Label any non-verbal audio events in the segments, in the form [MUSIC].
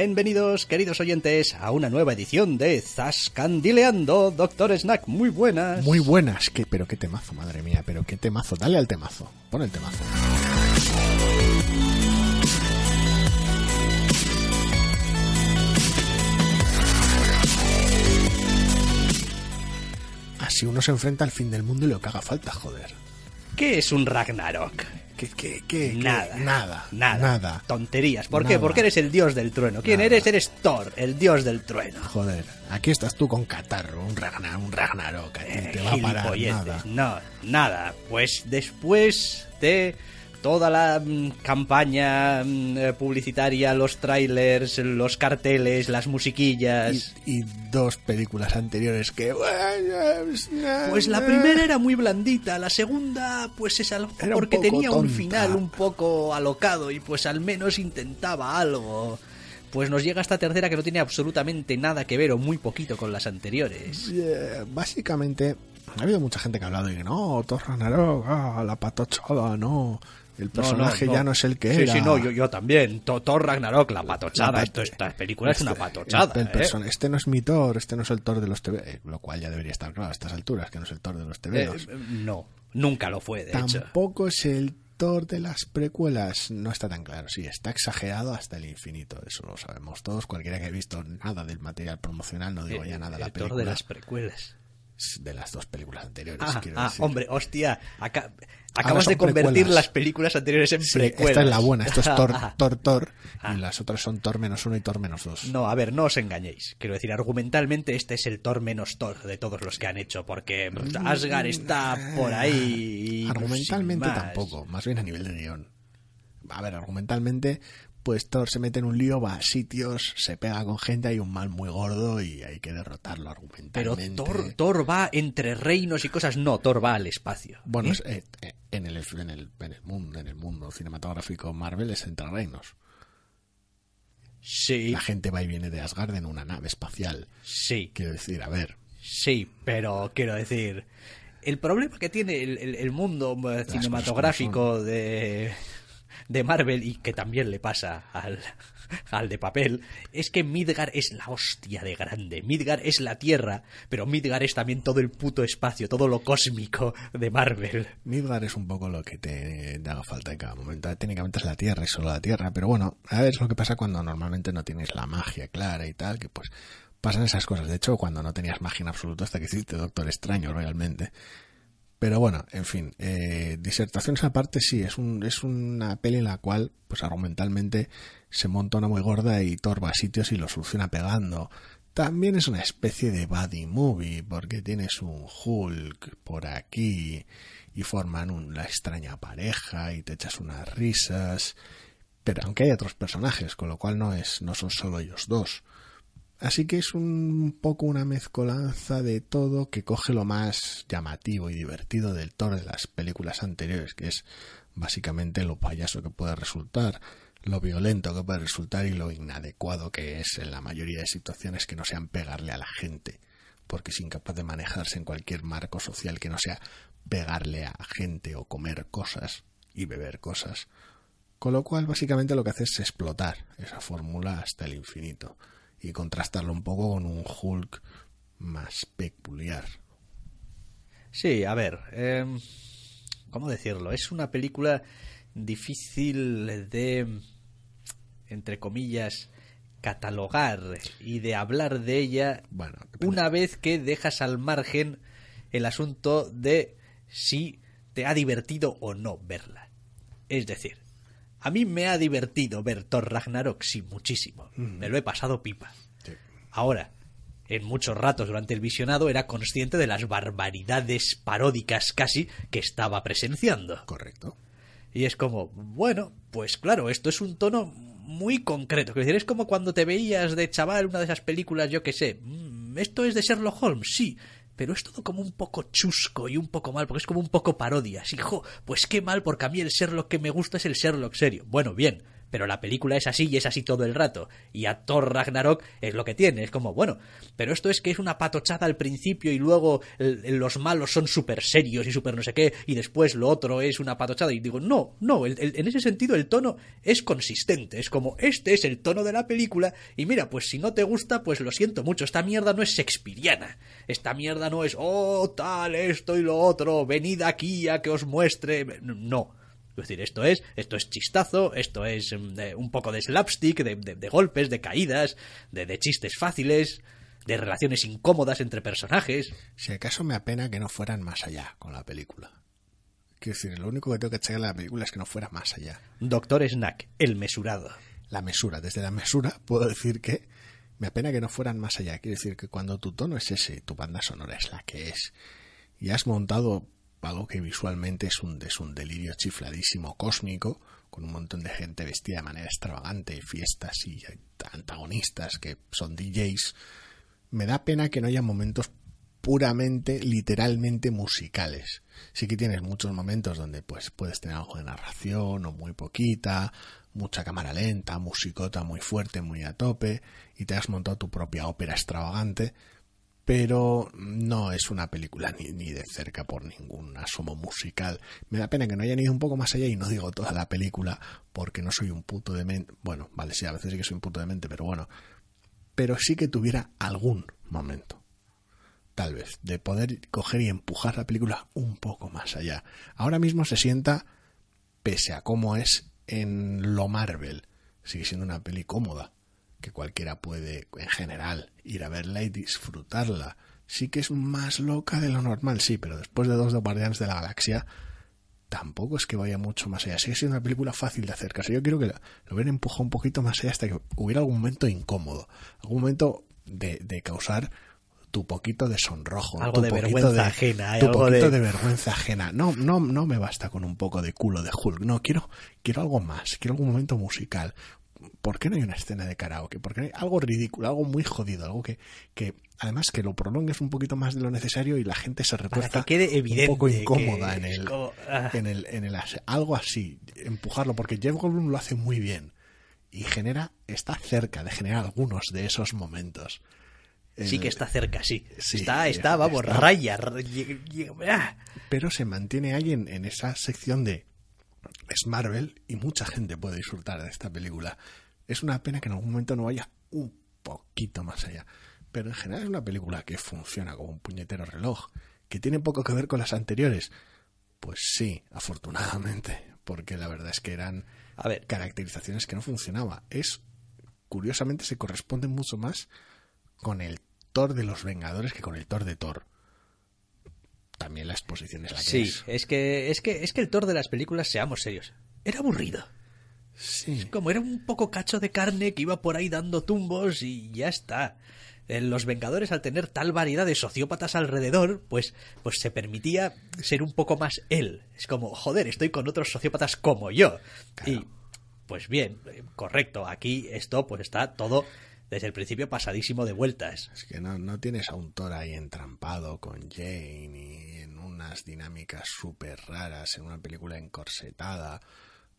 Bienvenidos, queridos oyentes, a una nueva edición de Zascandileando, Doctor Snack. Muy buenas. Muy buenas, que, pero qué temazo, madre mía, pero qué temazo. Dale al temazo, pon el temazo. Así uno se enfrenta al fin del mundo y lo que haga falta, joder. ¿Qué es un Ragnarok? ¿Qué, qué? Nada. Nada. Nada. Nada. Tonterías. ¿Por qué? Porque eres el dios del trueno. ¿Quién Nada. eres? Eres Thor, el dios del trueno. Joder, aquí estás tú con catarro, un Ragnar, un Ragnarok, ti te va a parar nada. No, nada. Pues después de toda la mm, campaña mm, eh, publicitaria, los trailers, los carteles, las musiquillas. Y, y dos películas anteriores que... Pues la primera era muy blandita, la segunda pues es algo Era porque tenía un final un poco alocado y pues al menos intentaba algo. Pues nos llega esta tercera que no tiene absolutamente nada que ver o muy poquito con las anteriores. Básicamente, ha habido mucha gente que ha hablado de que no, Thor Ragnarok, ah, la patochada, no, el personaje No, no, ya no. es el que sí, era. Sí, no, yo, yo también. Thor Ragnarok, la patochada. La Esto, esta película es una Este- patochada. el ¿eh? Este no es mi Thor, este no es el Thor de los TV, eh, lo cual ya debería estar claro a estas alturas, que no es el Thor de los Eh, TVOs. no, nunca lo fue, de hecho. Tampoco es el Thor de las precuelas, no está tan claro. Sí, está exagerado hasta el infinito, eso lo sabemos todos. Cualquiera que ha visto nada del material promocional, no digo Eh, ya nada, el la Thor película de las precuelas. De las dos películas anteriores. Ah, quiero ah, decir. hombre, hostia, aca- acabas de convertir precuelas. las películas anteriores en Sí, precuelas. esta es la buena, esto es Thor, [LAUGHS] Thor, Thor, Ah. y las otras son Thor menos uno y Thor menos dos. No, a ver, no os engañéis. Quiero decir, argumentalmente este es el Thor menos Thor de todos los que han hecho, porque Asgard está por ahí. Argumentalmente más. tampoco, más bien a nivel de guion. A ver, argumentalmente, pues Thor se mete en un lío, va a sitios, se pega con gente, hay un mal muy gordo y hay que derrotarlo Pero argumentalmente. Thor, Thor va entre reinos y cosas. No, Thor va al espacio. Bueno, ¿Eh? es, eh, eh, en, el, en, el, en, el mundo, en el mundo cinematográfico Marvel es entre reinos. Sí, La gente va y viene de Asgard en una nave espacial. sí, Quiero decir, a ver, sí, pero quiero decir. El problema que tiene el, el- el mundo cinematográfico de, de Marvel y que también le pasa al, [LAUGHS] al de papel es que Midgar es la hostia de grande. Midgar es la Tierra, pero Midgar es también todo el puto espacio, todo lo cósmico de Marvel. Midgard es un poco lo que te, haga falta en cada momento. Técnicamente es la Tierra y solo la Tierra, pero bueno, a ver, es lo que pasa cuando normalmente no tienes la magia clara y tal, que pues pasan esas cosas. De hecho, cuando no tenías magia en absoluto hasta que hiciste Doctor Extraño realmente. Pero bueno, en fin, eh, disertaciones aparte, sí, es, un, es una peli en la cual, pues argumentalmente, se monta una muy gorda y Thor va a sitios y lo soluciona pegando. También es una especie de buddy movie, porque tienes un Hulk por aquí y forman una extraña pareja y te echas unas risas. Pero aunque hay otros personajes, con lo cual no es, no son solo ellos dos. Así que es un poco una mezcolanza de todo que coge lo más llamativo y divertido del Thor de las películas anteriores, que es básicamente lo payaso que puede resultar, lo violento que puede resultar y lo inadecuado que es en la mayoría de situaciones que no sean pegarle a la gente, porque es incapaz de manejarse en cualquier marco social que no sea pegarle a gente o comer cosas y beber cosas. Con lo cual, básicamente lo que hace es explotar esa fórmula hasta el infinito y contrastarlo un poco con un Hulk más peculiar. Sí, a ver, eh, ¿cómo decirlo? Es una película difícil de, entre comillas, catalogar y de hablar de ella Bueno, una vez que dejas al margen el asunto de si te ha divertido o no verla. Es decir, a mí me ha divertido ver Thor Ragnarok, sí, muchísimo. Me lo he pasado pipa. Sí. Ahora, en muchos ratos durante el visionado era consciente de las barbaridades paródicas casi que estaba presenciando. Correcto. Y es como, bueno, pues claro, esto es un tono muy concreto. Quiero decir, es como cuando te veías de chaval una de esas películas, yo que sé, mm, esto es de Sherlock Holmes, sí, pero es todo como un poco chusco y un poco mal, porque es como un poco parodia. Hijo, pues qué mal, porque a mí el Sherlock que me gusta es el Sherlock serio. Bueno, bien, pero la película es así y es así todo el rato. Y a Thor Ragnarok es lo que tiene, es como, bueno, pero esto es que es una patochada al principio y luego los malos son súper serios y súper no sé qué, y después lo otro es una patochada. Y digo, no, no, en ese sentido el tono es consistente, es como, este es el tono de la película, y mira, pues si no te gusta, pues lo siento mucho, esta mierda no es shakespeariana, esta mierda no es, oh, tal, esto y lo otro, venid aquí a que os muestre. No es decir, esto es, esto es chistazo, esto es mm, un poco de slapstick, de, golpes, de caídas, de, chistes fáciles, de relaciones incómodas entre personajes. Si acaso me apena que no fueran más allá con la película. Quiero decir, lo único que tengo que echar en la película es que no fuera más allá. Doctor Snack, el mesurado. La mesura, desde la mesura puedo decir que me apena que no fueran más allá. Quiero decir que cuando tu tono es ese, tu banda sonora es la que es, y has montado algo que visualmente es un, es un delirio chifladísimo cósmico, con un montón de gente vestida de manera extravagante, fiestas y antagonistas que son DJs, me da pena que no haya momentos puramente, literalmente musicales. Sí que tienes muchos momentos donde pues puedes tener algo de narración o muy poquita, mucha cámara lenta, musicota muy fuerte, muy a tope, y te has montado tu propia ópera extravagante, pero no es una película ni, de cerca por ningún asomo musical. Me da pena que no hayan ido un poco más allá y no digo toda la película porque no soy un puto de mente. Bueno, vale, sí, a veces sí que soy un puto de mente, pero bueno. Pero sí que tuviera algún momento, tal vez, de poder coger y empujar la película un poco más allá. Ahora mismo se sienta, pese a cómo es en lo Marvel, sigue siendo una peli cómoda que cualquiera puede, en general, ir a verla y disfrutarla. Sí que es más loca de lo normal, sí, pero después de dos de Guardianes de la Galaxia, tampoco es que vaya mucho más allá. Sigue siendo una película fácil de acercarse. Yo quiero que lo hubieran empujado un poquito más allá hasta que hubiera algún momento incómodo, algún momento de, de causar tu poquito de sonrojo, algo de vergüenza ajena, tu poquito de... vergüenza ajena. No, no, no me basta con un poco de culo de Hulk. No, quiero, quiero algo más. Quiero algún momento musical, ¿por qué no hay una escena de karaoke? Porque hay algo ridículo, algo muy jodido, algo que, que además que lo prolongues un poquito más de lo necesario y la gente se retuerza un poco incómoda en, el, ah. en, el, en el algo así, empujarlo, porque Jeff Goldblum lo hace muy bien y genera, está cerca de generar algunos de esos momentos. Sí que está cerca, sí. está, está, vamos, raya. Ah. Pero se mantiene ahí en, en esa sección de es Marvel y mucha gente puede disfrutar de esta película. Es una pena que en algún momento no vaya un poquito más allá. Pero en general es una película que funciona como un puñetero reloj. ¿Que tiene poco que ver con las anteriores? Pues sí, afortunadamente. Porque la verdad es que eran a ver. caracterizaciones que no funcionaban. Es, curiosamente, se corresponde mucho más con el Thor de los Vengadores que con el Thor de Thor también la exposición es la que sí, es. es que es que es que el Thor de las películas, seamos serios, era aburrido. Sí. como era un poco cacho de carne que iba por ahí dando tumbos y ya está. En los Vengadores, al tener tal variedad de sociópatas alrededor, pues, pues se permitía ser un poco más él. Es como, joder, estoy con otros sociópatas como yo. Y, pues bien, correcto. Aquí esto, pues está todo desde el principio pasadísimo de vueltas. Es que no, no tienes a un Thor ahí entrampado con Jane y en unas dinámicas súper raras, en una película encorsetada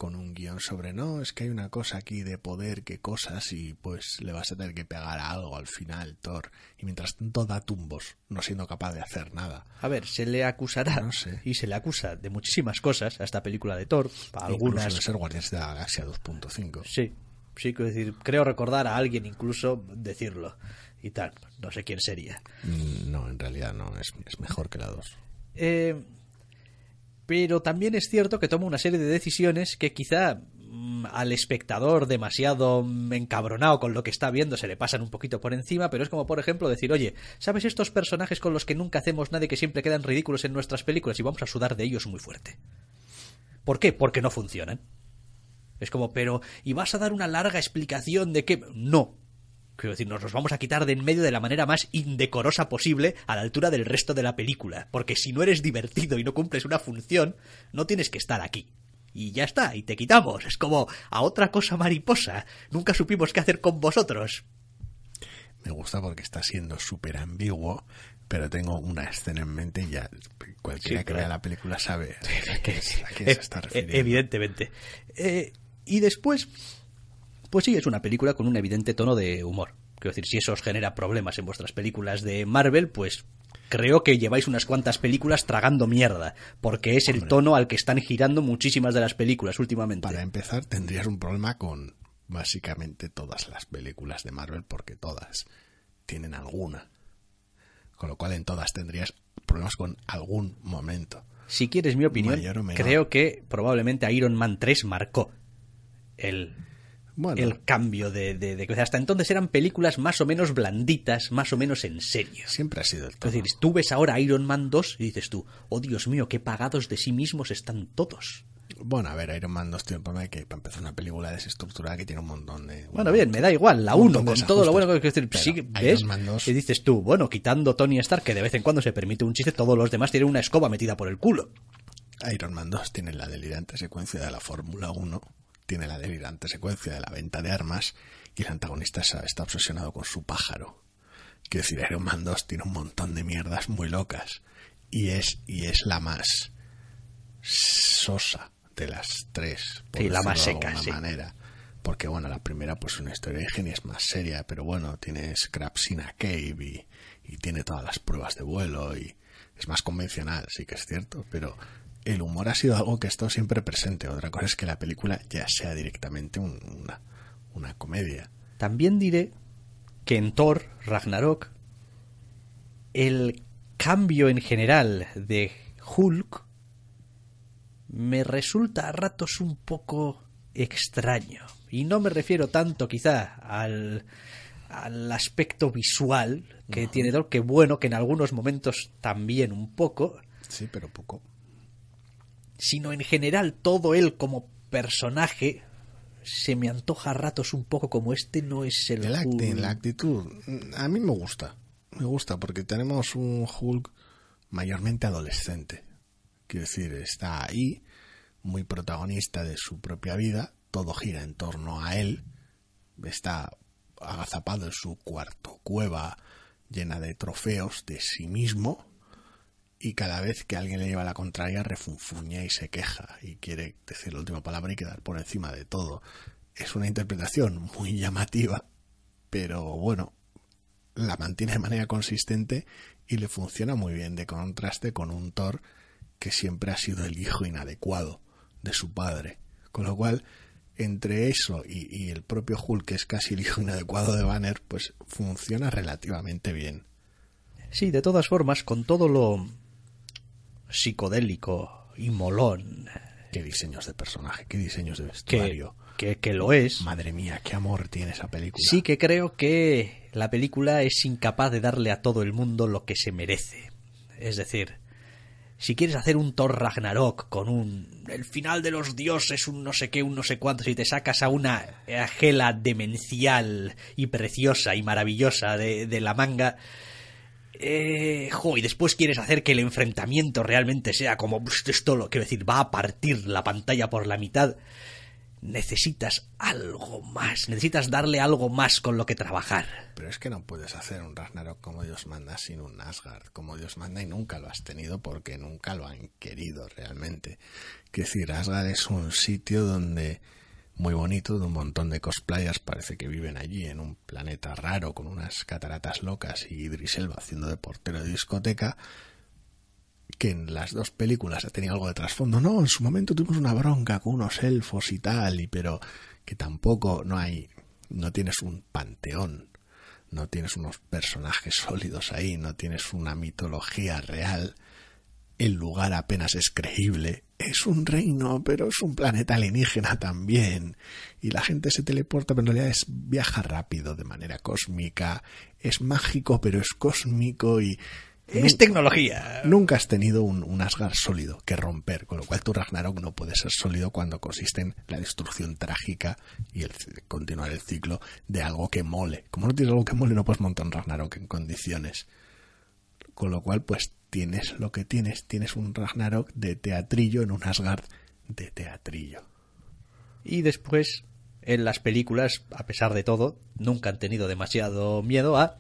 con un guion sobre no, es que hay una cosa aquí de poder, que cosas, y pues le vas a tener que pegar algo al final, Thor. Y mientras tanto da tumbos, no siendo capaz de hacer nada. A ver, se le acusará, no sé. y se le acusa de muchísimas cosas a esta película de Thor, para algunas... de ser Guardianes de la Galaxia 2.5. Sí, sí, quiero decir, creo recordar a alguien incluso decirlo y tal. No sé quién sería. Mm, no, en realidad no, es, es mejor que la 2. Eh, pero también es cierto que toma una serie de decisiones que quizá mm, al espectador demasiado encabronado con lo que está viendo se le pasan un poquito por encima, pero es como por ejemplo decir, oye, ¿sabes estos personajes con los que nunca hacemos nada y que siempre quedan ridículos en nuestras películas y vamos a sudar de ellos muy fuerte? ¿Por qué? Porque no funcionan. Es como, pero, ¿y vas a dar una larga explicación de qué? No, Quiero decir, nos los vamos a quitar de en medio de la manera más indecorosa posible a la altura del resto de la película. Porque si no eres divertido y no cumples una función, no tienes que estar aquí. y ya está, y te quitamos. Es como a otra cosa mariposa. Nunca supimos qué hacer con vosotros. Me gusta porque está siendo súper ambiguo, pero tengo una escena en mente y ya cualquiera que vea la película sabe a qué, se está e- refiriendo. Evidentemente. Eh, y después, pues sí, es una película con un evidente tono de humor. Quiero decir, si eso os genera problemas en vuestras películas de Marvel, pues creo que lleváis unas cuantas películas tragando mierda, porque es el tono al que están girando muchísimas de las películas últimamente. Para empezar, tendrías un problema con básicamente todas las películas de Marvel, porque todas tienen alguna. Con lo cual en todas tendrías problemas con algún momento. Si quieres mi opinión, creo que probablemente Iron Man 3 marcó el, Bueno, el cambio de, de, Hasta entonces eran películas más o menos blanditas, más o menos en serio. siempre ha sido el Es tono. decir, tú ves ahora Iron Man 2 y dices tú, oh Dios mío, qué pagados de sí mismos están todos. Bueno, a ver, Iron Man 2 tiene un problema de que para empezar una película desestructurada que tiene un montón de... Bueno, bien, me da igual, la un 1, montón de con todo lo bueno que es decir, sí, Iron ves, Man 2 y dices tú, bueno, quitando Tony Stark, que de vez en cuando se permite un chiste, todos los demás tienen una escoba metida por el culo. Iron Man 2 tiene la delirante secuencia de la Fórmula 1, tiene la delirante secuencia de la venta de armas y el antagonista está, obsesionado con su pájaro. Quiero decir, Iron Man 2 tiene un montón de mierdas muy locas y es, y es la más sosa de las tres. por Sí, la más de seca, alguna sí. manera. Porque bueno, la primera pues una historia de ingenio es más seria, pero bueno, tiene Scrapsina Cave y, y tiene todas las pruebas de vuelo y es más convencional, sí que es cierto, pero el humor ha sido algo que ha estado siempre presente. Otra cosa es que la película ya sea directamente un- una, una comedia. También diré que en Thor, Ragnarok, el cambio en general de Hulk me resulta a ratos un poco extraño. Y no me refiero tanto quizá al, al aspecto visual que tiene Thor, que bueno, que en algunos momentos también un poco, Sí, pero poco. Sino en general todo él como personaje se me antoja a ratos un poco como este no es el El Hulk. la actitud, a mí me gusta. Me gusta porque tenemos un Hulk mayormente adolescente. Quiero decir, está ahí, muy protagonista de su propia vida, todo gira en torno a él, está agazapado en su cuarto cueva llena de trofeos de sí mismo y cada vez que alguien le lleva la contraria refunfuña y se queja y quiere decir la última palabra y quedar por encima de todo. Es una interpretación muy [LAUGHS] llamativa, pero bueno, la mantiene de manera consistente y le funciona muy bien de contraste con un Thor que siempre ha sido el hijo inadecuado de su padre. Con lo cual, entre eso y, el propio Hulk, que es casi el hijo inadecuado de Banner, pues funciona relativamente bien. Sí, de todas formas, con todo lo psicodélico y molón Qué diseños de personaje, qué diseños de vestuario. que, que lo es, Madre mía, qué amor tiene esa película. sí que creo que la película es incapaz de darle a todo el mundo lo que se merece. Es decir, si quieres hacer un Thor Ragnarok con un el final de los dioses, un no sé qué, un no sé cuántos, y te sacas a una gela demencial y preciosa y maravillosa de, de la manga, eh, y después quieres hacer que el enfrentamiento realmente sea como "Pst, esto lo quiero decir, va a partir la pantalla por la mitad. Necesitas algo más, necesitas darle algo más con lo que trabajar. Pero es que no puedes hacer un Ragnarok como Dios manda sin un Asgard, como Dios manda y nunca lo has tenido porque nunca lo han querido realmente. Que decir, Asgard es un sitio donde muy bonito, de un montón de cosplayers, parece que viven allí en un planeta raro con unas cataratas locas y Idris Elba haciendo de portero de discoteca, que en las dos películas tenido algo de trasfondo. No, en su momento tuvimos una bronca con unos elfos y tal, y pero que tampoco no hay, no tienes un panteón, no tienes unos personajes [LAUGHS] sólidos ahí, no tienes una mitología real. El lugar apenas es creíble. Es un reino, pero es un planeta alienígena también. Y la gente se teleporta, pero en realidad es viaja rápido de manera cósmica. Es mágico, pero es cósmico y Es tecnología. Nunca has tenido un, un Asgard sólido que romper, con lo cual tu Ragnarok no puede ser sólido cuando consiste en la destrucción trágica y el continuar el ciclo de algo que mole. Como no tienes algo que mole, no puedes montar un Ragnarok en condiciones. Con lo cual, pues tienes lo que tienes, tienes un Ragnarok de teatrillo en un Asgard de teatrillo. Y después, en las películas, a pesar de todo, nunca han tenido demasiado miedo a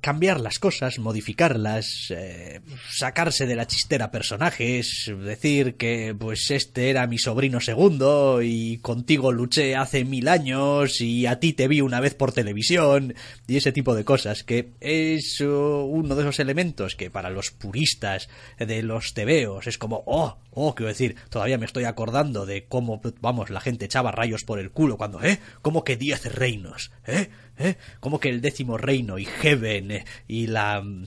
cambiar las cosas, modificarlas, eh, sacarse de la chistera personajes, decir que pues este era mi sobrino segundo y contigo luché hace mil años y a ti te vi una vez por televisión y ese tipo de cosas que es uh, uno de esos elementos que para los puristas de los tebeos es como oh, oh, quiero decir, todavía me estoy acordando de cómo vamos, la gente echaba rayos por el culo cuando, eh, como que diez reinos, eh, ¿Eh? ¿Cómo que el décimo reino y Heaven eh, y la mm,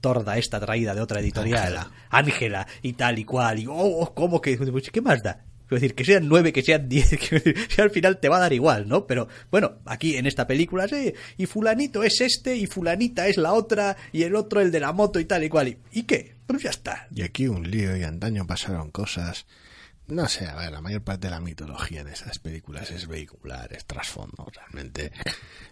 torda esta traída de otra editorial, Ángela y tal y cual, y oh, oh ¿cómo que? Pues, ¿Qué más da? Quiero decir, que sean nueve, que sean diez, [LAUGHS] que al final te va a dar igual, ¿no? Pero bueno, aquí en esta película, sí, y fulanito es este, y fulanita es la otra, y el otro el de la moto y tal y cual. ¿Y, ¿y qué? Pues ya está. Y aquí un lío, y antaño pasaron cosas no sé, a ver, la mayor parte de la mitología en esas películas es vehicular, es trasfondo. Realmente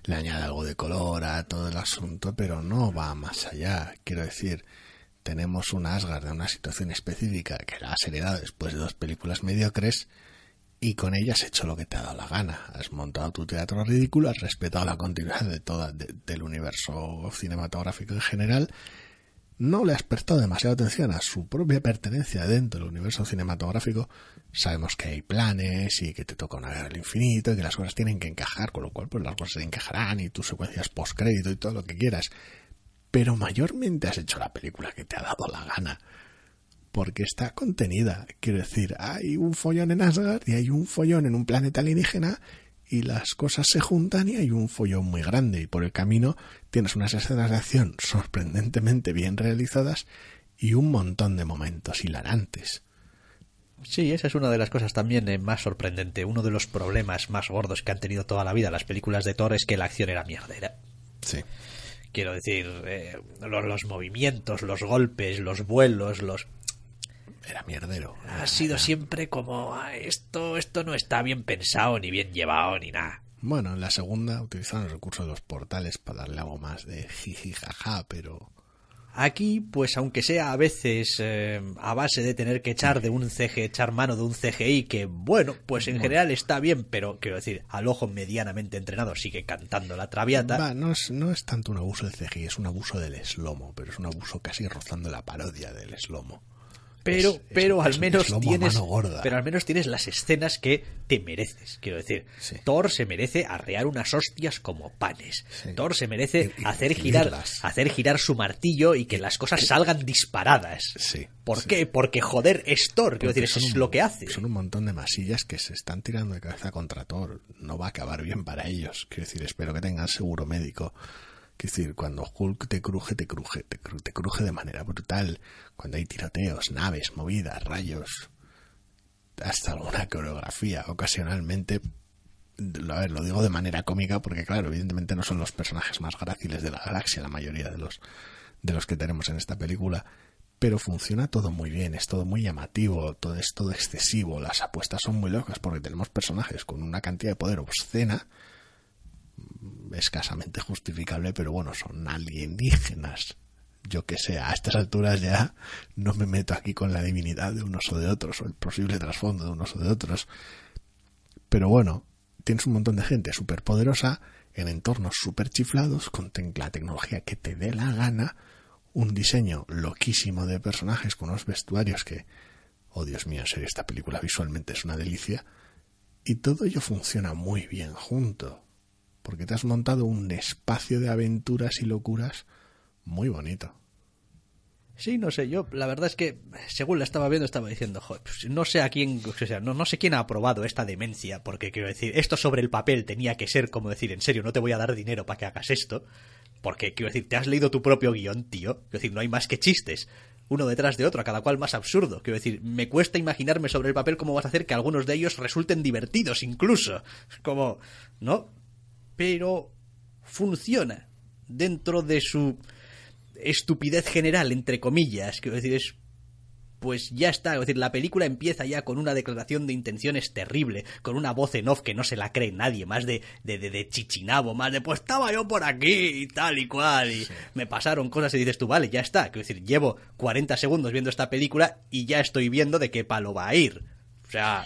le añade algo de color a todo el asunto, pero no va más allá. Quiero decir, tenemos un Asgard de una situación específica que la has heredado después de dos películas mediocres y con ella has hecho lo que te ha dado la gana. Has montado tu teatro ridículo, has respetado la continuidad de toda, del universo cinematográfico en general no le has prestado demasiada atención a su propia pertenencia dentro del universo cinematográfico, sabemos que hay planes y que te toca una guerra al infinito y que las cosas tienen que encajar, con lo cual pues las cosas se encajarán y tus secuencias post-crédito y todo lo que quieras. Pero mayormente has hecho la película que te ha dado la gana. Porque está contenida. Quiero decir, hay un follón en Asgard y hay un follón en un planeta alienígena y las cosas se juntan y hay un follón muy grande y por el camino tienes unas escenas de acción sorprendentemente bien realizadas y un montón de momentos hilarantes. Sí, esa es una de las cosas también eh, más sorprendente. Uno de los problemas más gordos que han tenido toda la vida las películas de Thor es que la acción era mierdera. Sí. Quiero decir, eh, los movimientos, los golpes, los vuelos, los era mierdero. Ha sido [LAUGHS] siempre como ah, esto, esto no está bien pensado, ni bien llevado, ni nada. Bueno, en la segunda utilizaron los recursos de los portales para darle algo más de jiji jaja, pero Aquí, pues aunque sea a veces eh, a base de tener que echar de un CG, echar mano de un CGI, que bueno, pues en general está bien, pero quiero decir, al ojo medianamente entrenado sigue cantando la traviata. no, es, no es tanto un abuso del CGI, es un abuso del eslomo, pero es un abuso casi rozando la parodia del eslomo pero, pero al menos tienes, pero al menos tienes las escenas que te mereces. Quiero decir, Thor se merece arrear unas hostias como panes. Thor se merece hacer girar, hacer girar su martillo y que las cosas salgan disparadas. ¿Por qué? Porque joder es Thor. Quiero decir, eso es lo que hace. Son un montón de masillas que se están tirando de cabeza contra Thor. No va a acabar bien para ellos. Quiero decir, espero que tengan seguro médico es decir, cuando Hulk te cruje, te cruje, te cruje, te cruje de manera brutal. Cuando hay tiroteos, naves, movidas, rayos, hasta alguna coreografía. Ocasionalmente, a ver, lo digo de manera cómica porque, claro, evidentemente no son los personajes más gráciles de la galaxia, la mayoría de los, de los que tenemos en esta película. Pero funciona todo muy bien, es todo muy llamativo, todo es todo excesivo, las apuestas son muy locas porque tenemos personajes con una cantidad de poder obscena escasamente justificable, pero bueno, son alienígenas. Yo que sé, a estas alturas ya no me meto aquí con la divinidad de unos o de otros, o el posible trasfondo de unos o de otros. Pero bueno, tienes un montón de gente súper poderosa en entornos súper chiflados, con la tecnología que te dé la gana, un diseño loquísimo de personajes con unos vestuarios que, oh Dios mío, en serio, esta película visualmente es una delicia, y todo ello funciona muy bien junto porque te has montado un espacio de aventuras y locuras muy bonito. Sí, no sé, yo la verdad es que según la estaba viendo estaba diciendo, joder, pues, no sé a quién, o sea, no, sé quién ha aprobado esta demencia, porque quiero decir, esto sobre el papel tenía que ser como decir, en serio, no te voy a dar dinero para que hagas esto, porque quiero decir, te has leído tu propio guion, tío, quiero decir, no hay más que chistes, uno detrás de otro, a cada cual más absurdo, quiero decir, me cuesta imaginarme sobre el papel cómo vas a hacer que algunos de ellos resulten divertidos incluso, como, ¿no? Pero funciona dentro de su estupidez general, entre comillas. Quiero decir, es pues ya está. Es decir, la película empieza ya con una declaración de intenciones terrible, con una voz en off que no se la cree nadie, más de, de, de, chichinabo, más de pues estaba yo por aquí y tal y cual, y me pasaron cosas y dices tú, vale, ya está. Quiero decir, llevo 40 segundos viendo esta película y ya estoy viendo de qué palo va a ir. O sea,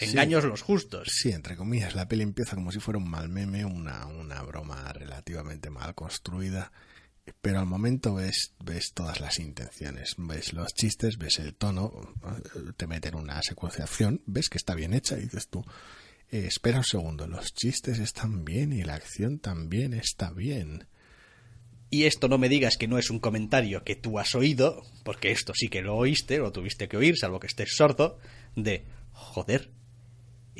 engaños los justos. Sí, entre comillas, la peli empieza como si fuera un mal meme, una, una broma relativamente mal construida pero al momento ves, ves todas las intenciones, ves los chistes, ves el tono, te meten una secuenciación, ves que está bien hecha y dices tú, eh, espera un segundo, los chistes están bien y la acción también está bien. Y esto no me digas que no es un comentario que tú has oído, porque esto sí que lo oíste, lo tuviste que oír, salvo que estés sordo, de, joder,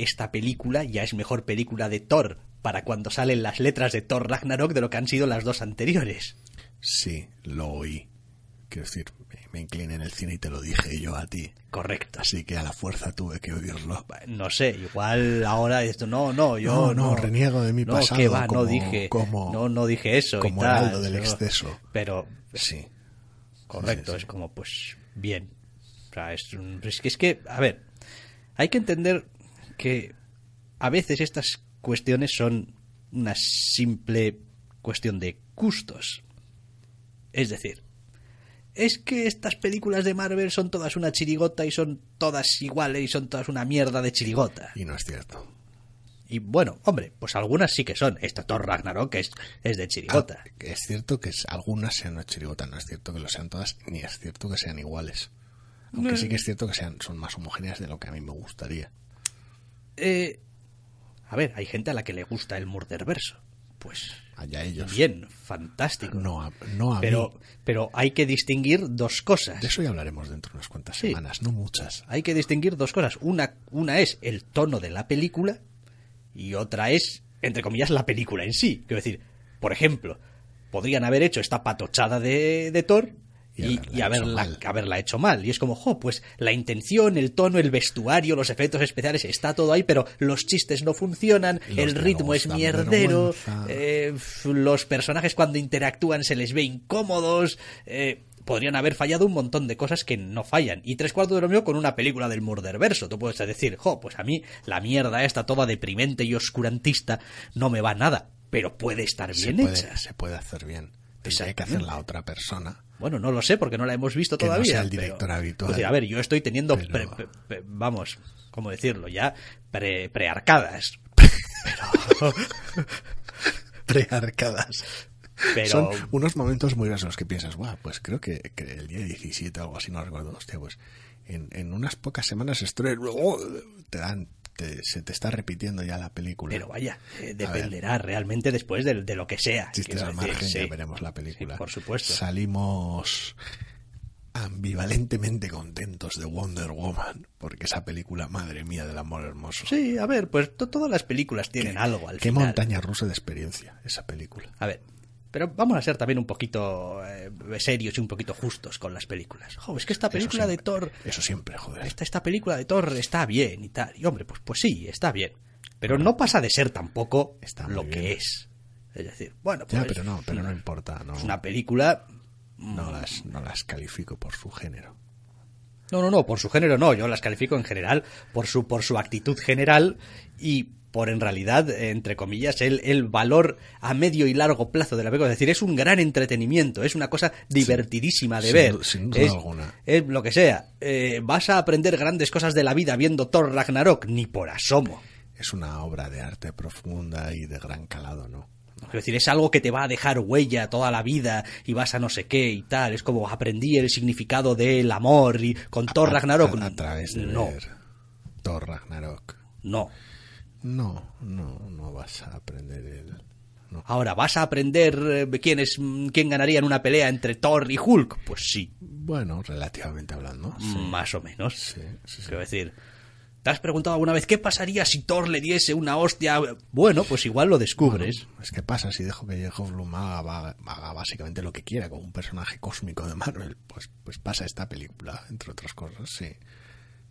esta película ya es mejor película de Thor para cuando salen las letras de Thor Ragnarok de lo que han sido las dos anteriores. Sí, lo oí. Quiero decir, me incliné en el cine y te lo dije yo a ti. Correcto. Así que a la fuerza tuve que oírlo. No sé, igual ahora esto no, no, yo no, no, reniego de mi no, pasado. Que va, no dije, no, no dije eso como y tal, del exceso. Pero sí, correcto, es como pues bien. O sea, es, es que es que, a ver, hay que entender que a veces estas cuestiones son una simple cuestión de gustos. Es decir, es que estas películas de Marvel son todas una chirigota y son todas iguales y son todas una mierda de chirigota. Y no es cierto. Y bueno, hombre, pues algunas sí que son. Esta Thor Ragnarok es, es de chirigota. Ah, es cierto que algunas sean una chirigota, no es cierto que lo sean todas, ni es cierto que sean iguales. Aunque sí que es cierto que sean, son más homogéneas de lo que a mí me gustaría. Eh, a ver, hay gente a la que le gusta el verso pues allá ellos. Bien, fantástico. No no pero, pero hay que distinguir dos cosas. De eso ya hablaremos dentro de unas cuantas semanas, no muchas. Hay que distinguir dos cosas. Una, una es el tono de la película y otra es, entre comillas, la película en sí. Quiero decir, por ejemplo, podrían haber hecho esta patochada de, de Thor y, haberla, haberla, hecho mal. Y es como, jo, pues la intención, el tono, el vestuario, los efectos especiales, está todo ahí, pero los chistes no funcionan, el ritmo es mierdero, eh, los personajes cuando interactúan se les ve incómodos. Eh, podrían haber fallado un montón de cosas que no fallan. Y tres cuartos de lo mío con una película del verso Tú puedes decir, jo, pues a mí la mierda esta toda deprimente y oscurantista no me va nada. Pero puede estar bien hecha. Se puede hacer bien. Tendría que hacer la otra persona bueno, no lo sé porque no la hemos visto todavía. No sea el director habitual. Pues, a ver, yo estoy teniendo, vamos, ¿cómo decirlo? Ya pre, prearcadas. Pero... [LAUGHS] prearcadas. Pero... Son unos momentos muy raros que piensas, guau, pues creo que, que, el día 17 o algo así, no recuerdo, hostia, pues en, en unas pocas semanas luego te dan se te está repitiendo ya la película. Pero vaya, eh, dependerá realmente después de, lo que sea. Chistes al margen, ya veremos la película. por supuesto. Salimos ambivalentemente contentos de Wonder Woman, porque esa película, madre mía, del amor hermoso. Sí, a ver, pues todas las películas tienen algo al qué montaña rusa de experiencia esa película. A ver, pero vamos a ser también un poquito eh, serios y un poquito justos con las películas. es que esta película de Thor. Eso siempre, joder. Esta, esta película de Thor está bien y tal. Y hombre, pues, pues sí, está bien. Pero no pasa de ser tampoco lo que es. Es decir, bueno, pues. Ya, pero no, pero no importa. No, es una película. No las, no las califico por su género. No, no, no, por su género no. Yo las califico en general por su, por su actitud general y por en realidad, entre comillas, el, el valor a medio y largo plazo de la película. Es decir, es un gran entretenimiento, es una cosa divertidísima de ver. Sin duda es, alguna. Es lo que sea. Eh, ¿Vas a aprender grandes cosas de la vida viendo Thor Ragnarok? Ni por asomo. Es una obra de arte profunda y de gran calado, ¿no? Es decir, es algo que te va a dejar huella toda la vida y vas a no sé qué y tal. Es como aprendí el significado del amor y con Thor Ragnarok. A, través de no. Thor Ragnarok. No. No, no, no vas a aprender el... Ahora, ¿vas a aprender eh, quién, es, quién ganaría en una pelea entre Thor y Hulk? Pues sí. Bueno, relativamente hablando. Más o menos. Sí, Quiero decir, ¿te has preguntado alguna vez qué pasaría si Thor le diese una hostia? Bueno, pues igual lo descubres. es que pasa si dejo que Jeff Blum haga, básicamente lo que quiera con un personaje cósmico de Marvel. Pues, pues pasa esta película, entre otras cosas, sí.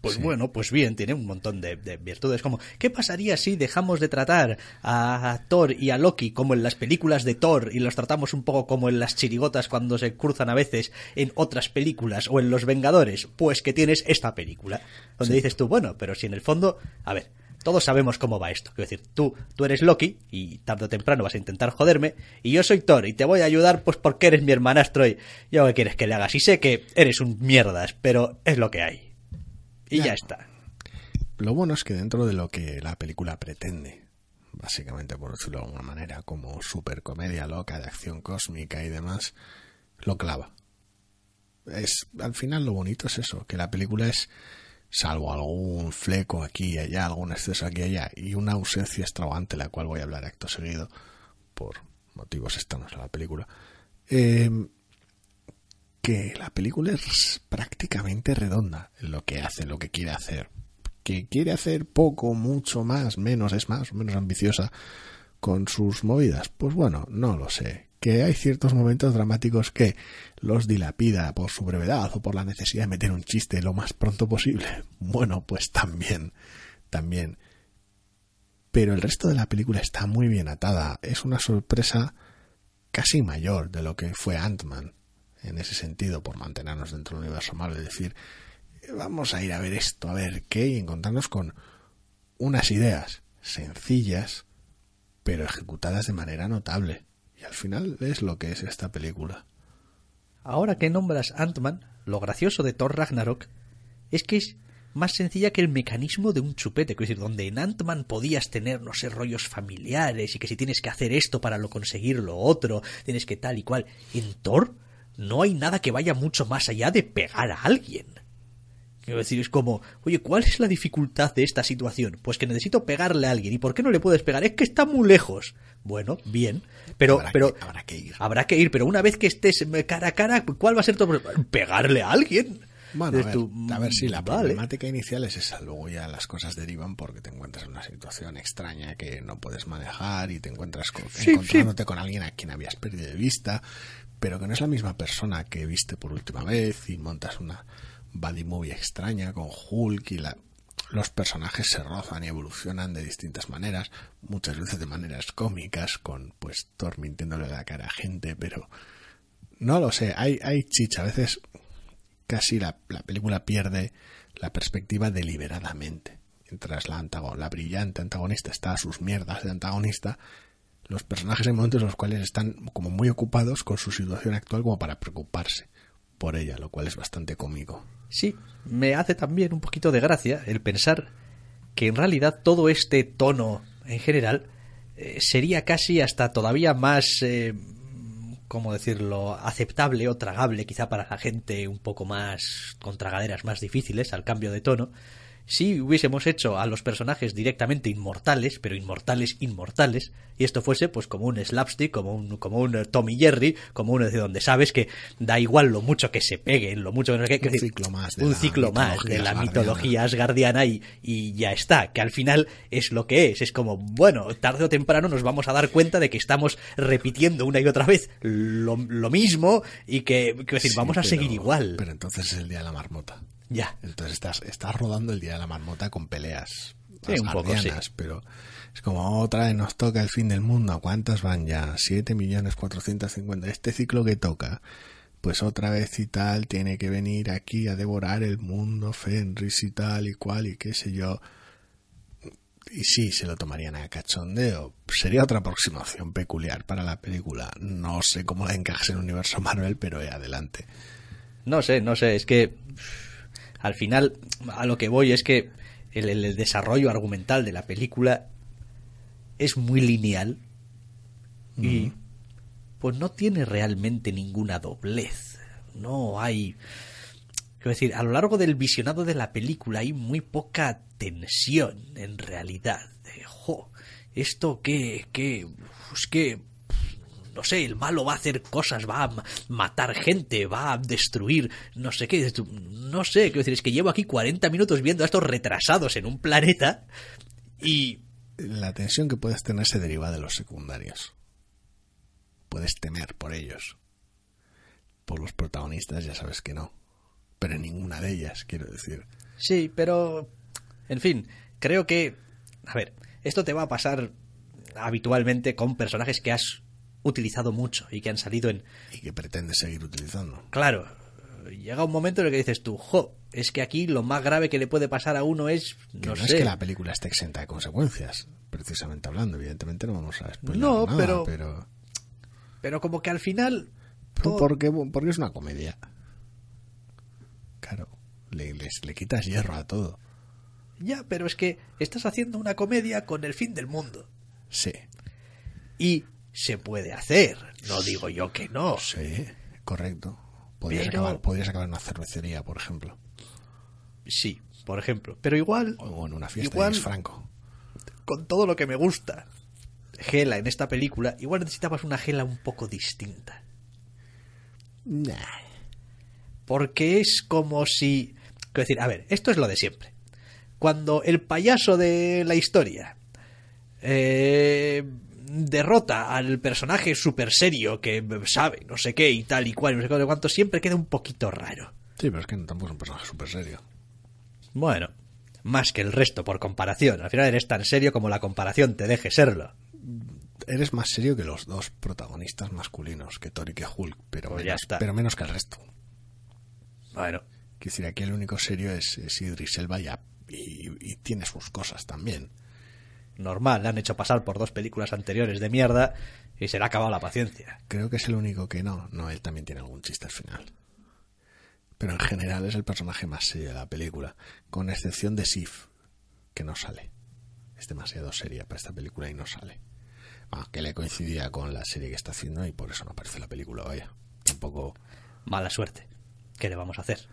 Pues Sí. bueno, pues bien, tiene un montón de, de virtudes. Como, ¿qué pasaría si dejamos de tratar a Thor y a Loki como en las películas de Thor y los tratamos un poco como en las chirigotas cuando se cruzan a veces en otras películas o en Los Vengadores? Pues que tienes esta película, donde dices tú, bueno, pero si en el fondo, a ver, todos sabemos cómo va esto. Quiero decir, tú, tú eres Loki y tarde o temprano vas a intentar joderme y yo soy Thor y te voy a ayudar pues porque eres mi hermanastro y yo qué quieres que le hagas. Y sé que eres un mierdas, pero es lo que hay. Y Ya. ya está. Lo bueno es que dentro de lo que la película pretende, básicamente por decirlo de alguna manera, como super comedia loca de acción cósmica y demás, lo clava. Es, al final lo bonito es eso, que la película es, salvo algún fleco aquí y allá, algún exceso aquí y allá, y una ausencia extravagante, la cual voy a hablar acto seguido, por motivos externos a la película, eh, que la película es prácticamente redonda en lo que hace, lo que quiere hacer. Que quiere hacer poco, mucho más, menos, es más o menos ambiciosa con sus movidas. Pues bueno, no lo sé. Que hay ciertos momentos dramáticos que los dilapida por su brevedad o por la necesidad de meter un chiste lo más pronto posible. [LAUGHS] Bueno, pues también, también. Pero el resto de la película está muy bien atada. Es una sorpresa casi mayor de lo que fue Ant-Man en ese sentido, por mantenernos dentro del universo Marvel. Es decir, vamos a ir a ver esto, a ver qué, y encontrarnos con unas ideas sencillas, pero ejecutadas de manera notable. Y al final es lo que es esta película. Ahora que nombras Ant-Man, lo gracioso de Thor Ragnarok es que es más sencilla que el mecanismo de un chupete. Quiero decir, donde en Ant-Man podías tener, no sé, rollos familiares y que si tienes que hacer esto para lo conseguir lo otro, tienes que tal y cual. En Thor no hay nada que vaya mucho más allá de pegar a alguien. Quiero decir, es como, oye, ¿cuál es la dificultad de esta situación? Pues que necesito pegarle a alguien. ¿Y por qué no le puedes pegar? Es que está muy lejos. Bueno, bien. Pero, Habrá pero, que- habrá que ir. Habrá que ir, pero una vez que estés cara a cara, ¿cuál va a ser tu problema? ¿Pegarle a alguien? Bueno, a ver, tú, a ver si la mm, vale. problemática inicial es esa, luego ya las cosas derivan porque te encuentras en una situación extraña que no puedes manejar y te encuentras con- Sí, encontrándote con alguien a quien habías perdido de vista, pero que no es la misma persona que viste por última vez y montas una buddy movie extraña con Hulk y la, los personajes se rozan y evolucionan de distintas maneras, muchas veces de maneras cómicas, con pues Thor mintiéndole la cara a gente, pero no lo sé, hay, hay chicha, a veces casi la, la película pierde la perspectiva deliberadamente. Mientras la, antago- la brillante antagonista está a sus mierdas de antagonista, los personajes hay momentos en los cuales están como muy ocupados con su situación actual como para preocuparse por ella, lo cual es bastante cómico. Sí, me hace también un poquito de gracia el pensar que en realidad todo este tono en general eh, sería casi hasta todavía más, eh, ¿cómo decirlo?, aceptable o tragable quizá para la gente un poco más con tragaderas más difíciles al cambio de tono. Si hubiésemos hecho a los personajes directamente inmortales, pero inmortales, inmortales, y esto fuese pues como un slapstick, como un, como un eh, Tommy Jerry, como uno de donde sabes que da igual lo mucho que se peguen, lo mucho que no sé qué, Un ciclo más de un la ciclo más de la mitología asgardiana y, y ya está, que al final es lo que es, es como, bueno, tarde o temprano nos vamos a dar cuenta de que estamos repitiendo una y otra vez lo, lo mismo y que, quiero decir, Sí, vamos a pero- seguir igual. Pero entonces es el día de la marmota. Ya. Entonces estás, estás rodando el día de la marmota con peleas Sí, un poco, sí. pero es como otra vez nos toca el fin del mundo. ¿Cuántas van ya? 7 millones 450. Este ciclo que toca, pues otra vez y tal, tiene que venir aquí a devorar el mundo, Fenris y tal y cual y qué sé yo. Y sí, se lo tomarían a cachondeo. Sería otra aproximación peculiar para la película. No sé cómo la encajas en el universo Marvel, pero eh, adelante. No sé, no sé, es que al final a lo que voy es que el, el- el desarrollo argumental de la película es muy lineal y pues no tiene realmente ninguna doblez. No hay... Quiero decir, a lo largo del visionado de la película hay muy poca tensión en realidad. De, jo, esto que, que, es que no sé, el malo va a hacer cosas, va a ma- matar gente, va a destruir, no sé qué, no sé, quiero decir, es que llevo aquí 40 minutos viendo a estos retrasados en un planeta y la tensión que puedes tener se deriva de los secundarios. Puedes temer por ellos. Por los protagonistas ya sabes que no. Pero en ninguna de ellas, quiero decir. Sí, pero. En fin, creo que. A ver, esto te va a pasar habitualmente con personajes que has utilizado mucho y que han salido en. Y que pretendes seguir utilizando. Claro, llega un momento en el que dices tú, jo, es que aquí lo más grave que le puede pasar a uno es. Que No, no, sé. es que la película esté exenta de consecuencias, precisamente hablando. Evidentemente no vamos a No, nada, pero- pero... Pero como que al final. todo- porque, porque es una comedia. Claro, le, les- le quitas hierro a todo. Ya, pero es que estás haciendo una comedia con el fin del mundo. Sí, Y se puede hacer. No digo yo que no. sí, correcto. Podrías, Pero- acabar, podrías acabar en una cervecería, por ejemplo. Sí, por ejemplo. Pero igual, O en una fiesta Igual- Franco. con todo lo que me gusta, Gela en esta película, igual necesitabas una Gela un poco distinta. Nah. Porque es como si... Quiero decir, a ver, esto es lo de siempre. Cuando el payaso de la historia eh, derrota al personaje súper serio que sabe no sé qué y tal y cual, no sé qué, no sé cuánto, siempre queda un poquito raro. Sí, pero es que tampoco es un personaje súper serio. Bueno, más que el resto por comparación. Al final eres tan serio como la comparación te deje serlo. Eres más serio que los dos protagonistas masculinos, que Thor y que Hulk, pero, Pues ya menos, está. pero menos que el resto. Bueno, Quiero decir, aquí el único serio es, es Idris Elba y, y, y tiene sus cosas también. Normal, le han hecho pasar por dos películas anteriores de mierda y se le ha acabado la paciencia. Creo que es el único que no. No, él también tiene algún chiste al final. Pero en general es el personaje más serio de la película, con excepción de Sif, que no sale. Es demasiado seria para esta película y no sale. Ah, que le coincidía con la serie que está haciendo y por eso no aparece la película, vaya. Tampoco Mala suerte. ¿Qué le vamos a hacer?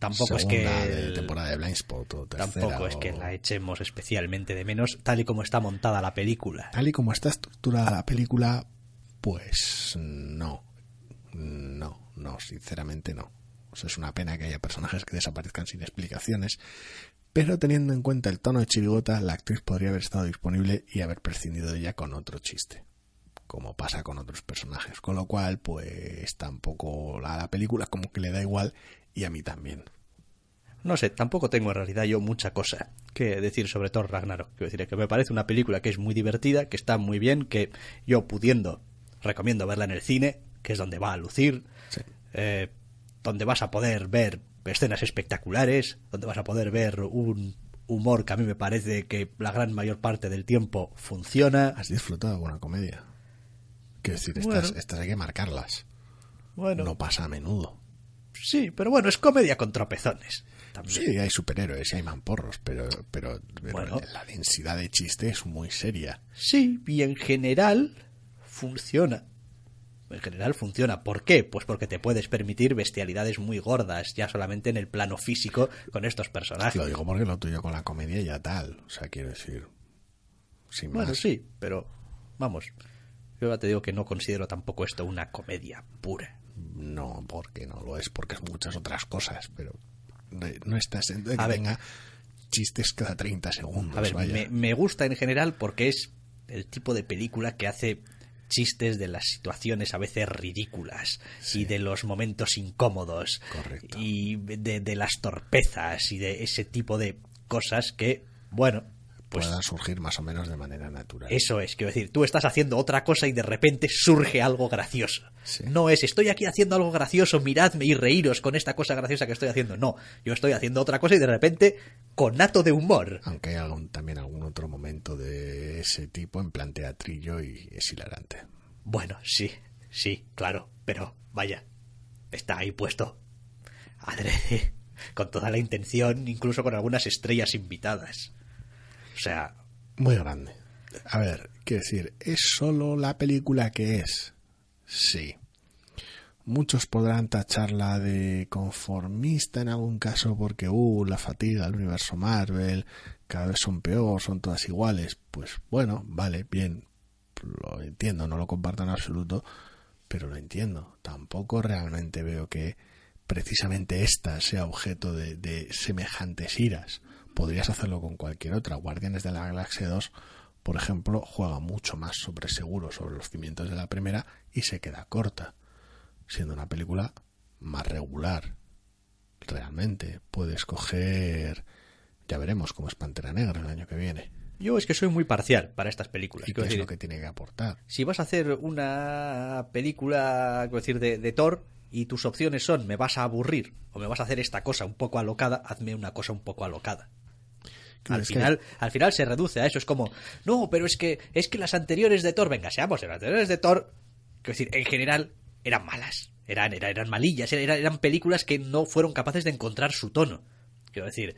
Tampoco es que de temporada de Blindspot o tercera tampoco es que la echemos especialmente de menos tal y como está montada la película. Tal y como está estructurada la película, pues no. No, no, sinceramente no. O sea, es una pena que haya personajes que desaparezcan sin explicaciones. Pero teniendo en cuenta el tono de chirigota, la actriz podría haber estado disponible y haber prescindido de ella con otro chiste. Como pasa con otros personajes. Con lo cual, pues tampoco a la película como que le da igual y a mí también. No sé, tampoco tengo en realidad yo mucha cosa que decir sobre Thor Ragnarok. Quiero decir que me parece una película que es muy divertida, que está muy bien, que yo pudiendo recomiendo verla en el cine, que es donde va a lucir, Sí. eh, donde vas a poder ver escenas espectaculares, donde vas a poder ver un humor que a mí me parece que la gran mayor parte del tiempo funciona. ¿Has disfrutado de una comedia? Quiero decir, estas, hay que marcarlas. Bueno, No pasa a menudo. Sí, pero bueno, es comedia con tropezones. También. Sí, hay superhéroes y hay mamporros, pero, pero, pero Bueno. la densidad de chiste es muy seria. Sí, y en general funciona. En general funciona. ¿Por qué? Pues porque te puedes permitir bestialidades muy gordas, ya solamente en el plano físico con estos personajes. Lo digo porque lo tuyo con la comedia ya tal. O sea, quiero decir. Sin Bueno, más. sí, pero vamos. Yo ya te digo que no considero tampoco esto una comedia pura. No, porque no lo es, porque es muchas otras cosas, pero no- está de que A ver. tenga chistes cada 30 segundos. A ver, vaya. me, me gusta en general porque es el tipo de película que hace chistes de las situaciones a veces ridículas y de los momentos incómodos Correcto. y de, de las torpezas y de ese tipo de cosas que, bueno, pues puedan surgir más o menos de manera natural. eso es, quiero decir, tú estás haciendo otra cosa y de repente surge algo gracioso. Sí. No es, estoy aquí haciendo algo gracioso, miradme y reíros con esta cosa graciosa que estoy haciendo. No, yo estoy haciendo otra cosa y de repente conato de humor. Aunque hay algún, también algún otro momento de ese tipo en plan teatrillo y es hilarante. Bueno, sí, sí, claro, pero vaya, está ahí puesto. Adrede, con toda la intención, incluso con algunas estrellas invitadas. O sea, Muy grande. A ver, quiero decir, ¿es solo la película que es? Sí. Muchos podrán tacharla de conformista en algún caso porque, uh, la fatiga del universo Marvel, cada vez son peor, son todas iguales. Pues bueno, vale, bien, lo entiendo, no lo comparto en absoluto, pero lo entiendo. Tampoco realmente veo que precisamente esta sea objeto de semejantes iras. Podrías hacerlo con cualquier otra. Guardianes de la Galaxia 2, por ejemplo, juega mucho más sobre seguro, sobre los cimientos de la primera y se queda corta, siendo una película más regular. realmente. Puedes coger, ya veremos cómo es Pantera Negra el año que viene. Yo es que soy muy parcial para estas películas. ¿Y qué es lo que tiene que aportar? Si vas a hacer una película, decir, de, de Thor y tus opciones son me vas a aburrir o me vas a hacer esta cosa un poco alocada, hazme una cosa un poco alocada. Al final, al final se reduce a eso. Es como, no, pero es que, es que las anteriores de Thor, venga, seamos, las anteriores de Thor, quiero decir, en general eran malas. Eran, eran, eran malillas, eran, eran películas que no fueron capaces de encontrar su tono. Quiero decir,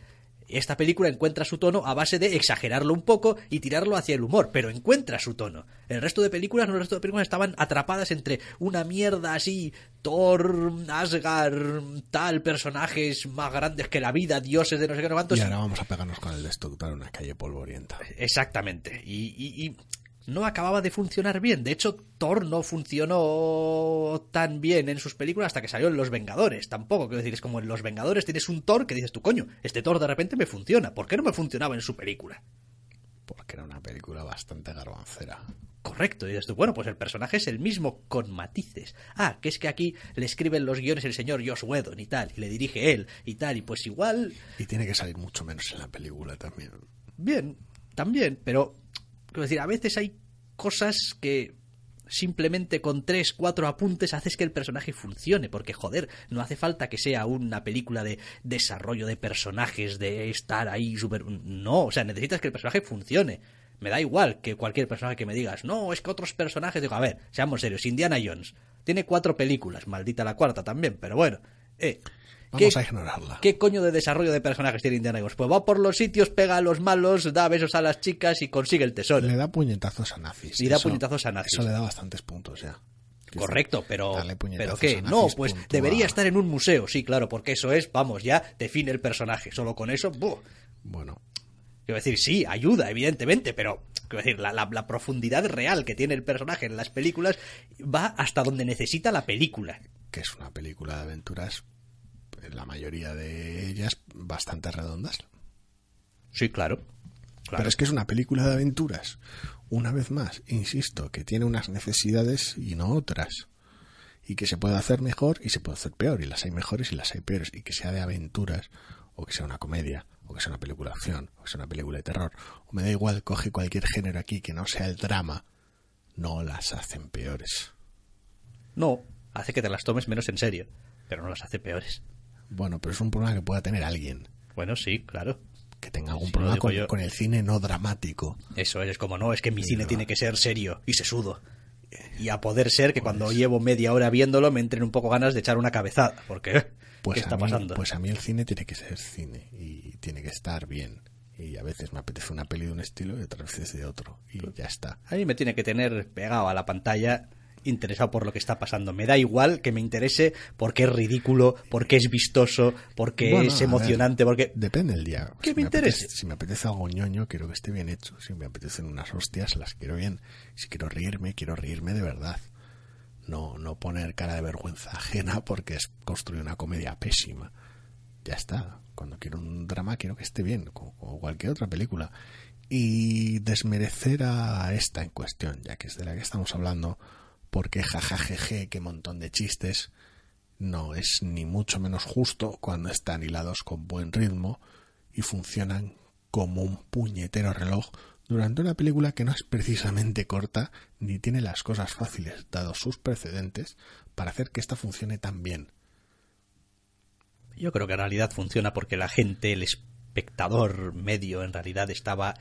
esta película encuentra su tono a base de exagerarlo un poco y tirarlo hacia el humor, pero encuentra su tono. El resto de películas, no, el resto de películas estaban atrapadas entre una mierda así, Thor, Asgard, tal, personajes más grandes que la vida, dioses de no sé qué, no cuántos. Y ahora vamos a pegarnos con el destructor en una calle polvorienta. Exactamente. Y, y, y no acababa de funcionar bien. De hecho, Thor no funcionó tan bien en sus películas hasta que salió en Los Vengadores. Tampoco, quiero decir, es como en Los Vengadores tienes un Thor que dices tú, coño, este Thor de repente me funciona. ¿Por qué no me funcionaba en su película? Porque era una película bastante garbancera. Correcto, y dices tú, bueno, pues el personaje es el mismo con matices. Ah, que es que aquí le escriben los guiones el señor Josh Whedon y tal, y le dirige él y tal, y pues igual... Y tiene que salir mucho menos en la película también. Bien, también, pero Decir, a veces hay cosas que simplemente con tres, cuatro apuntes haces que el personaje funcione, porque joder, no hace falta que sea una película de desarrollo de personajes, de estar ahí súper... No, o sea, necesitas que el personaje funcione. Me da igual que cualquier personaje que me digas, no, es que otros personajes, digo, a ver, seamos serios, Indiana Jones tiene cuatro películas, maldita la cuarta también, pero bueno, eh, Vamos a ignorarla. ¿Qué coño de desarrollo de personajes tiene Indiana Jones? Pues va por los sitios, pega a los malos, da besos a las chicas y consigue el tesoro. Le da puñetazos a nazis. Y da puñetazos a nazis. Eso le da bastantes puntos ya. Correcto, pero ¿pero qué? No, pues debería estar en un museo, sí, claro, porque eso es, vamos, ya define el personaje. Solo con eso, ¡buh! Bueno. Quiero decir, sí, ayuda, evidentemente, pero quiero decir, la, la, la, profundidad real que tiene el personaje en las películas va hasta donde necesita la película. Que es una película de aventuras la mayoría de ellas bastante redondas. Sí, claro. claro. Pero es que es una película de aventuras. Una vez más, insisto, que tiene unas necesidades y no otras. Y que se puede hacer mejor y se puede hacer peor. Y las hay mejores y las hay peores. Y que sea de aventuras, o que sea una comedia, o que sea una película de acción, o que sea una película de terror. O me da igual, coge cualquier género aquí que no sea el drama. No las hacen peores. No, hace que te las tomes menos en serio. Pero no las hace peores. Bueno, pero es un problema que pueda tener alguien. Bueno, sí, claro. Que tenga algún sí, problema con, con, el cine no dramático. Eso es, es como no, es que mi cine tiene que ser serio y sesudo. Y a poder ser que pues, cuando llevo media hora viéndolo me entren un poco ganas de echar una cabezada. Porque, pues ¿qué está mí, pasando? Pues a mí el cine tiene que ser cine y tiene que estar bien. Y a veces me apetece una peli de un estilo y otras veces de otro. Y ya está. A mí me tiene que tener pegado a la pantalla interesado por lo que está pasando. Me da igual que me interese porque es ridículo, porque es vistoso, porque bueno, es emocionante, ver, porque... Depende del día. ¿Qué si me, me interesa? Si me apetece algo ñoño, quiero que esté bien hecho. Si me apetecen unas hostias, las quiero bien. Si quiero reírme, quiero reírme de verdad. No, no poner cara de vergüenza [LAUGHS] ajena porque es construir una comedia pésima. Ya está. Cuando quiero un drama, quiero que esté bien, como, como cualquier otra película. Y desmerecer a esta en cuestión, ya que es de la que estamos hablando, porque jajajeje, qué montón de chistes, no es ni mucho menos justo cuando están hilados con buen ritmo y funcionan como un puñetero reloj durante una película que no es precisamente corta ni tiene las cosas fáciles, dados sus precedentes, para hacer que esta funcione tan bien. Yo creo que en realidad funciona porque la gente, el espectador medio, en realidad estaba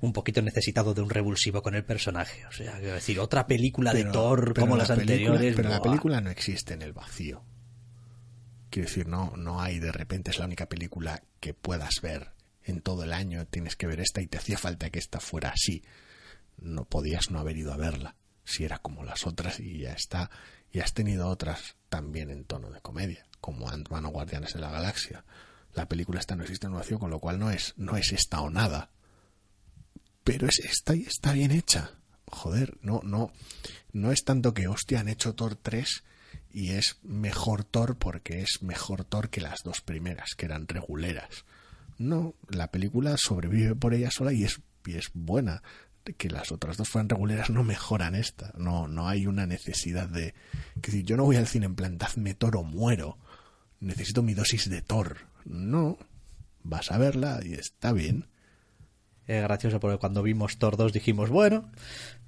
un poquito necesitado de un revulsivo con el personaje. O sea, quiero decir, otra película pero, de Thor como las película, anteriores. Pero ¡buah! la película no existe en el vacío. Quiero decir, no, no hay de repente, es la única película que puedas ver en todo el año. Tienes que ver esta y te hacía falta que esta fuera así. No podías no haber ido a verla. Si era como las otras y ya está. Y has tenido otras también en tono de comedia, como Ant-Man o Guardianes de la Galaxia. La película esta no existe en el vacío, con lo cual no es, no es esta o nada pero es, está, está bien hecha. Joder, no, no, no es tanto que, hostia, han hecho Thor 3 y es mejor Thor porque es mejor Thor que las dos primeras, que eran reguleras. No, la película sobrevive por ella sola y es, y es buena. Que las otras dos fueran reguleras no mejoran esta. No, no hay una necesidad de. Que si yo no voy al cine en plan, Thor o muero. necesito mi dosis de Thor. No, vas a verla y está bien. Es gracioso porque cuando vimos Thor 2 dijimos, bueno,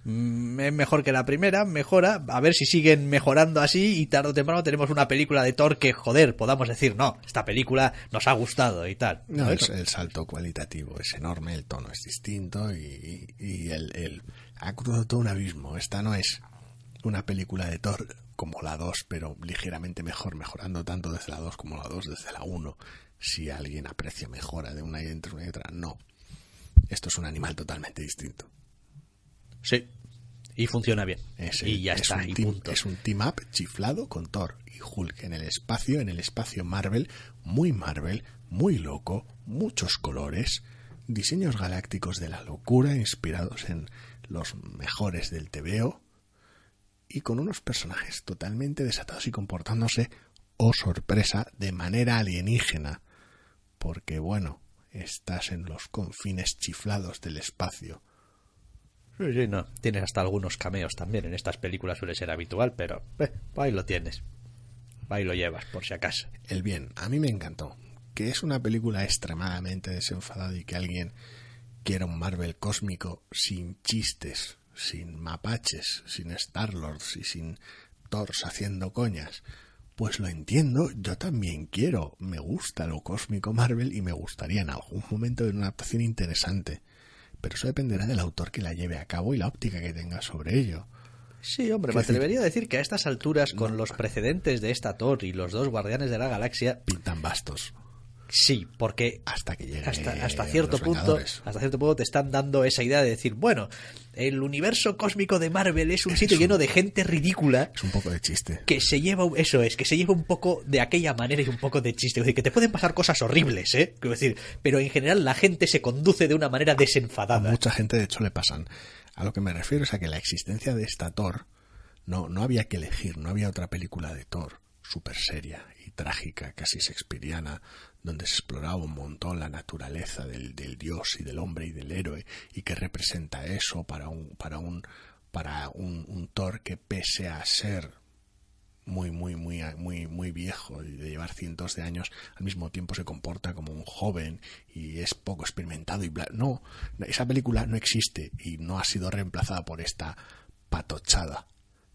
mm, es mejor que la primera, mejora, a ver si siguen mejorando así y tarde o temprano tenemos una película de Thor que, joder, podamos decir, no, esta película nos ha gustado y tal. No, el salto cualitativo es enorme, el tono es distinto y, y el, el- ha cruzado todo un abismo. Esta no es una película de Thor como la 2, pero ligeramente mejor, mejorando tanto desde la 2 como la 2 desde la 1. Si alguien aprecia mejora de una y entre una y otra, no. Esto es un animal totalmente distinto. Sí. Y funciona bien. Es, y ya es está, un y team, punto. es un team up chiflado con Thor y Hulk en el espacio, en el espacio Marvel, muy Marvel, muy loco, muchos colores, diseños galácticos de la locura inspirados en los mejores del TVO y con unos personajes totalmente desatados y comportándose, oh sorpresa, de manera alienígena. Porque bueno, estás en los confines chiflados del espacio. Sí, sí, no. Tienes hasta algunos cameos también. En estas películas suele ser habitual, pero eh, ahí lo tienes. Ahí lo llevas, por si acaso. El bien, a mí me encantó. Que es una película extremadamente desenfadada y que alguien quiera un Marvel cósmico sin chistes, sin mapaches, sin Star-Lords y sin Thors haciendo coñas. Pues lo entiendo, yo también quiero. Me gusta lo cósmico Marvel y me gustaría en algún momento ver una adaptación interesante. Pero eso dependerá del autor que la lleve a cabo y la óptica que tenga sobre ello. Sí, hombre, me atrevería a decir que a estas alturas, con los precedentes de esta Thor y los dos Guardianes de la Galaxia, Pintan bastos sí, porque hasta que llegue hasta, hasta cierto punto Vengadores. hasta cierto punto te están dando esa idea de decir bueno el universo cósmico de Marvel es un Es sitio un- lleno de gente ridícula Es un poco de chiste. que se lleva eso es que se lleva un poco de aquella manera y un poco de chiste es decir que te pueden pasar cosas horribles eh quiero decir pero en general la gente se conduce de una manera A desenfadada mucha gente, de hecho, le pasan. A lo que me refiero es a que la existencia de esta Thor no, no había que elegir, no había otra película de Thor súper seria y trágica, casi shakespeariana, donde se exploraba un montón la naturaleza del, del dios y del hombre y del héroe y que representa eso para un, para un, para un, un Thor que pese a ser muy, muy, muy, muy, muy viejo y de llevar cientos de años, al mismo tiempo se comporta como un joven y es poco experimentado y bla. No, esa película no existe y no ha sido reemplazada por esta patochada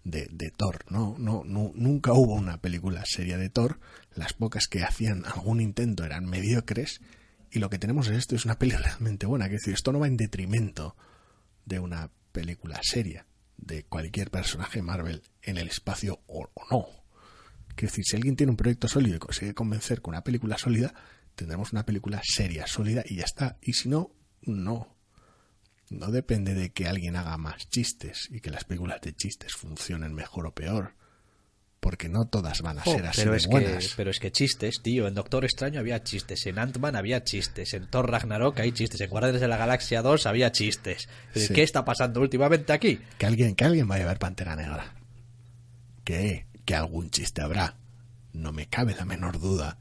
de, de Thor. No, no, no, nunca hubo una película seria de Thor. Las pocas que hacían algún intento eran mediocres y lo que tenemos es esto es una peli [LAUGHS] realmente buena. Es decir, esto no va en detrimento de una película seria de cualquier personaje Marvel en el espacio o, no. Quiero decir, si alguien tiene un proyecto sólido y consigue convencer con una película sólida, tendremos una película seria, sólida y ya está. Y si no, no. No depende de que alguien haga más chistes y que las películas de chistes funcionen mejor o peor. Porque no todas van a Jo, ser así pero de es buenas. que pero es que chistes tío en Doctor Extraño había chistes en Ant-Man había chistes en Thor Ragnarok hay chistes en Guardianes de la Galaxia 2 había chistes Sí. ¿qué está pasando últimamente aquí? Que alguien, que alguien vaya a ver Pantera Negra. Que, que algún chiste habrá. No me cabe la menor duda.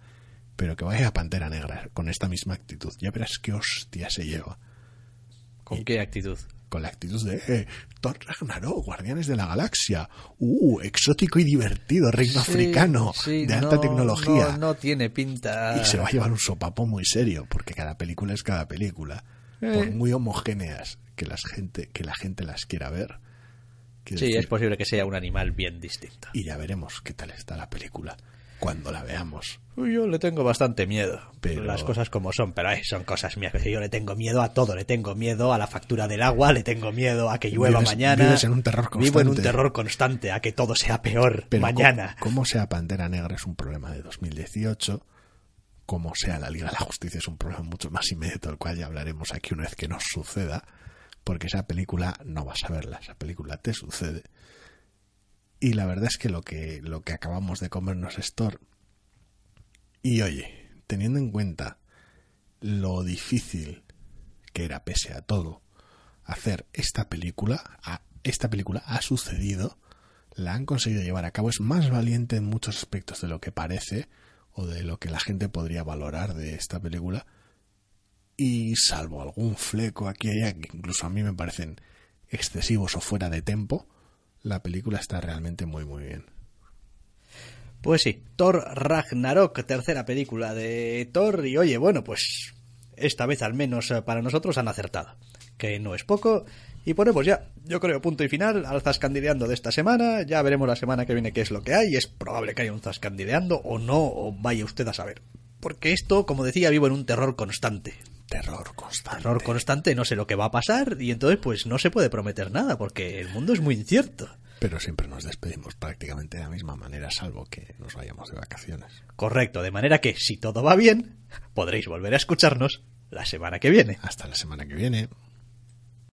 Pero que vaya a Pantera Negra con esta misma actitud. Ya verás qué hostia se lleva. ¿con qué actitud? Con la actitud de eh, Thor Ragnarok, Guardianes de la Galaxia. Uh, exótico y divertido, reino africano. Sí, de alta no, tecnología. no, no tiene pinta Y se va a llevar un sopapo muy serio, porque cada película es cada película. Por Eh. muy homogéneas que, las gente, que la gente las quiera ver. sí decir, es posible que sea un animal bien distinto y ya veremos qué tal está la película cuando la veamos. Yo le tengo bastante miedo Pero- las cosas como son pero eh, son cosas mías yo le tengo miedo a todo le tengo miedo a la factura del agua le tengo miedo a que llueva Vives- mañana vives en un terror vivo en un constante. terror constante a que todo sea peor Pero mañana co- Como sea Pantera Negra es un problema de 2018, como sea la Liga de la Justicia es un problema mucho más inmediato, del cual ya hablaremos aquí una vez que nos suceda, porque esa película no vas a verla, esa película te sucede. Y la verdad es que lo que, lo que acabamos de comernos es Thor. Y oye, teniendo en cuenta lo difícil que era, pese a todo, hacer esta película, a- esta película ha sucedido, la han conseguido llevar a cabo, es más valiente en muchos aspectos de lo que parece o de lo que la gente podría valorar de esta película. Y salvo algún fleco aquí y allá, que incluso a mí me parecen excesivos o fuera de tempo, la película está realmente muy muy bien. Pues sí, Thor Ragnarok, tercera película de Thor. Y oye, bueno, pues esta vez al menos eh, para nosotros han acertado. Que no es poco. Y ponemos ya, yo creo, punto y final al Zascandileando de esta semana. Ya veremos la semana que viene qué es lo que hay. Es probable que haya un Zascandileando o no, o vaya usted a saber. Porque esto, como decía, vivo en un terror constante. Terror constante. Terror constante, no sé lo que va a pasar y entonces pues no se puede prometer nada porque el mundo es muy incierto. Pero siempre nos despedimos prácticamente de la misma manera, salvo que nos vayamos de vacaciones. Correcto, de manera que si todo va bien, podréis volver a escucharnos la semana que viene. Hasta la semana que viene.